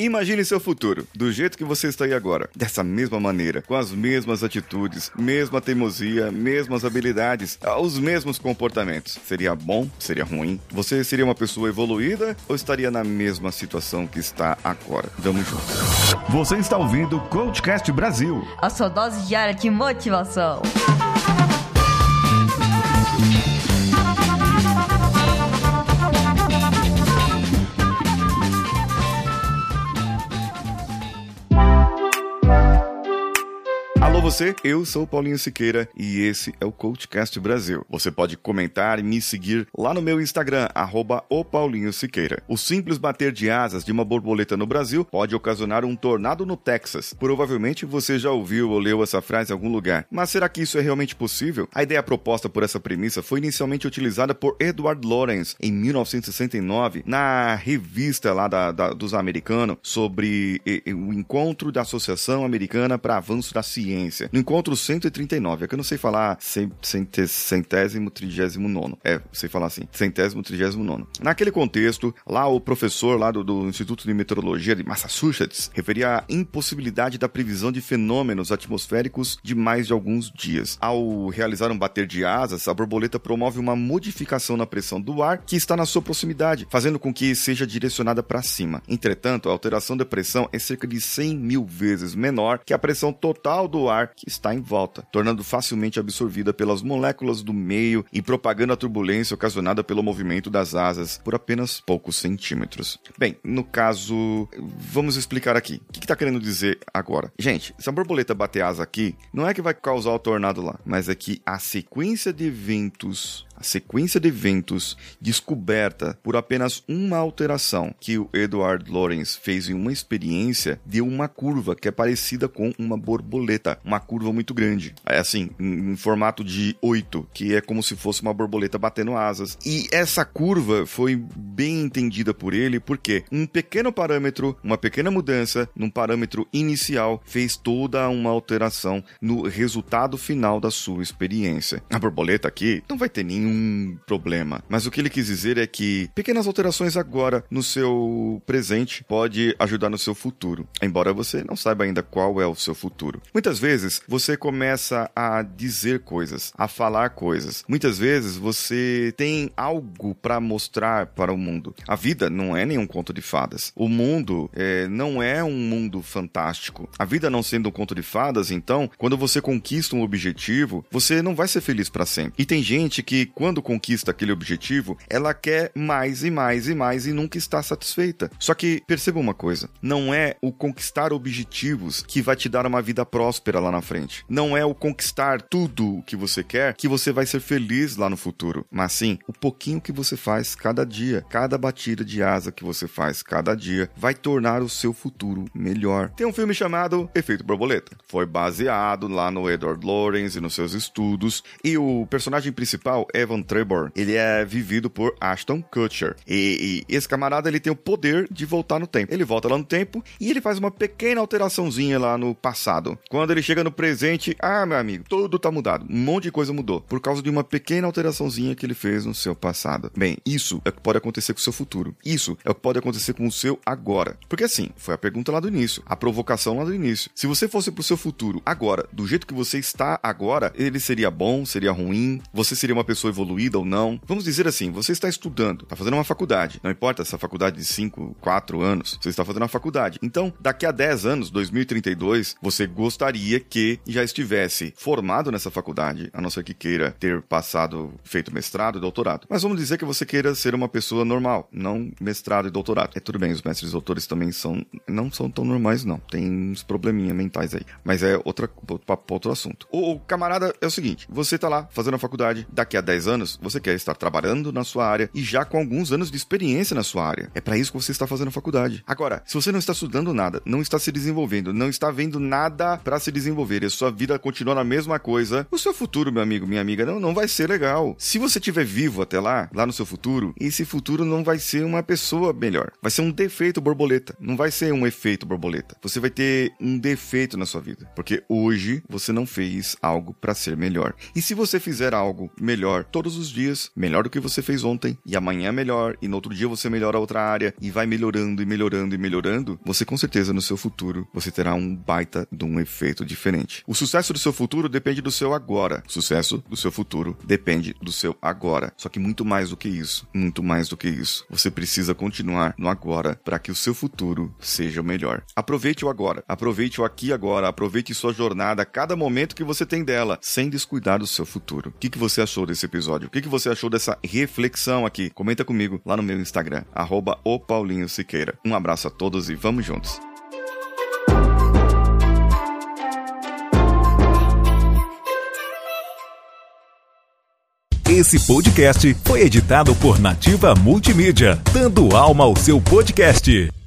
Imagine seu futuro, do jeito que você está aí agora, dessa mesma maneira, com as mesmas atitudes, mesma teimosia, mesmas habilidades, os mesmos comportamentos. Seria bom? Seria ruim? Você seria uma pessoa evoluída ou estaria na mesma situação que está agora? Vamos juntos. Você está ouvindo o Coachcast Brasil a sua dose diária de motivação. Você, eu sou Paulinho Siqueira e esse é o CoachCast Brasil. Você pode comentar e me seguir lá no meu Instagram, arroba o Paulinho Siqueira. O simples bater de asas de uma borboleta no Brasil pode ocasionar um tornado no Texas. Provavelmente você já ouviu ou leu essa frase em algum lugar, mas será que isso é realmente possível? A ideia proposta por essa premissa foi inicialmente utilizada por Edward Lorenz em 1969 na revista lá da, da, dos americanos sobre e, e, o encontro da Associação Americana para Avanço da Ciência no encontro 139, é que eu não sei falar centésimo, trigésimo nono. É, sei falar assim, centésimo, trigésimo nono. Naquele contexto, lá o professor lá do, do Instituto de Meteorologia de Massachusetts referia à impossibilidade da previsão de fenômenos atmosféricos de mais de alguns dias. Ao realizar um bater de asas, a borboleta promove uma modificação na pressão do ar que está na sua proximidade, fazendo com que seja direcionada para cima. Entretanto, a alteração da pressão é cerca de 100 mil vezes menor que a pressão total do ar que está em volta, tornando facilmente absorvida pelas moléculas do meio e propagando a turbulência ocasionada pelo movimento das asas por apenas poucos centímetros. Bem, no caso, vamos explicar aqui. O que está que querendo dizer agora? Gente, se a borboleta bater asa aqui, não é que vai causar o tornado lá, mas é que a sequência de eventos a sequência de eventos descoberta por apenas uma alteração que o Edward Lorenz fez em uma experiência deu uma curva que é parecida com uma borboleta, uma curva muito grande. É assim, em, em formato de 8, que é como se fosse uma borboleta batendo asas. E essa curva foi bem entendida por ele porque um pequeno parâmetro, uma pequena mudança num parâmetro inicial fez toda uma alteração no resultado final da sua experiência. A borboleta aqui não vai ter nenhum nenhum problema. Mas o que ele quis dizer é que pequenas alterações agora no seu presente pode ajudar no seu futuro, embora você não saiba ainda qual é o seu futuro. Muitas vezes você começa a dizer coisas, a falar coisas. Muitas vezes você tem algo para mostrar para o mundo. A vida não é nenhum conto de fadas. O mundo é, não é um mundo fantástico. A vida não sendo um conto de fadas, então, quando você conquista um objetivo, você não vai ser feliz para sempre. E tem gente que quando conquista aquele objetivo, ela quer mais e mais e mais e nunca está satisfeita. Só que perceba uma coisa: não é o conquistar objetivos que vai te dar uma vida próspera lá na frente. Não é o conquistar tudo o que você quer que você vai ser feliz lá no futuro. Mas sim, o pouquinho que você faz cada dia, cada batida de asa que você faz cada dia, vai tornar o seu futuro melhor. Tem um filme chamado Efeito Borboleta. Foi baseado lá no Edward Lorenz e nos seus estudos. E o personagem principal é Evan Trebor, ele é vivido por Ashton Kutcher. E, e, esse camarada ele tem o poder de voltar no tempo. Ele volta lá no tempo e ele faz uma pequena alteraçãozinha lá no passado. Quando ele chega no presente, ah, meu amigo, tudo tá mudado. Um monte de coisa mudou por causa de uma pequena alteraçãozinha que ele fez no seu passado. Bem, isso é o que pode acontecer com o seu futuro. Isso é o que pode acontecer com o seu agora. Porque assim, foi a pergunta lá do início, a provocação lá do início. Se você fosse pro seu futuro agora, do jeito que você está agora, ele seria bom, seria ruim, você seria uma pessoa evoluída ou não. Vamos dizer assim, você está estudando, está fazendo uma faculdade. Não importa essa faculdade de 5, 4 anos, você está fazendo uma faculdade. Então, daqui a 10 anos, 2032, você gostaria que já estivesse formado nessa faculdade, a não ser que queira ter passado, feito mestrado e doutorado. Mas vamos dizer que você queira ser uma pessoa normal, não mestrado e doutorado. É tudo bem, os mestres e doutores também são, não são tão normais, não. Tem uns probleminha mentais aí. Mas é outra, outro assunto. O, o camarada é o seguinte, você está lá fazendo a faculdade, daqui a 10 anos, você quer estar trabalhando na sua área e já com alguns anos de experiência na sua área. É para isso que você está fazendo faculdade. Agora, se você não está estudando nada, não está se desenvolvendo, não está vendo nada para se desenvolver e a sua vida continua na mesma coisa, o seu futuro, meu amigo, minha amiga, não, não vai ser legal. Se você estiver vivo até lá, lá no seu futuro, esse futuro não vai ser uma pessoa melhor. Vai ser um defeito borboleta. Não vai ser um efeito borboleta. Você vai ter um defeito na sua vida. Porque hoje você não fez algo para ser melhor. E se você fizer algo melhor todos os dias, melhor do que você fez ontem, e amanhã melhor, e no outro dia você melhora outra área, e vai melhorando e melhorando e melhorando, você com certeza no seu futuro você terá um baita de um efeito diferente. O sucesso do seu futuro depende do seu agora. O sucesso do seu futuro depende do seu agora. Só que muito mais do que isso, muito mais do que isso. Você precisa continuar no agora para que o seu futuro seja o melhor. Aproveite o agora, aproveite o aqui agora, aproveite sua jornada, cada momento que você tem dela, sem descuidar do seu futuro. O que, que você achou desse episódio? O que, que você achou dessa reflexão aqui? Comenta comigo lá no meu Instagram, arroba. Um abraço a todos e vamos juntos. Esse podcast foi editado por Nativa Multimídia, dando alma ao seu podcast.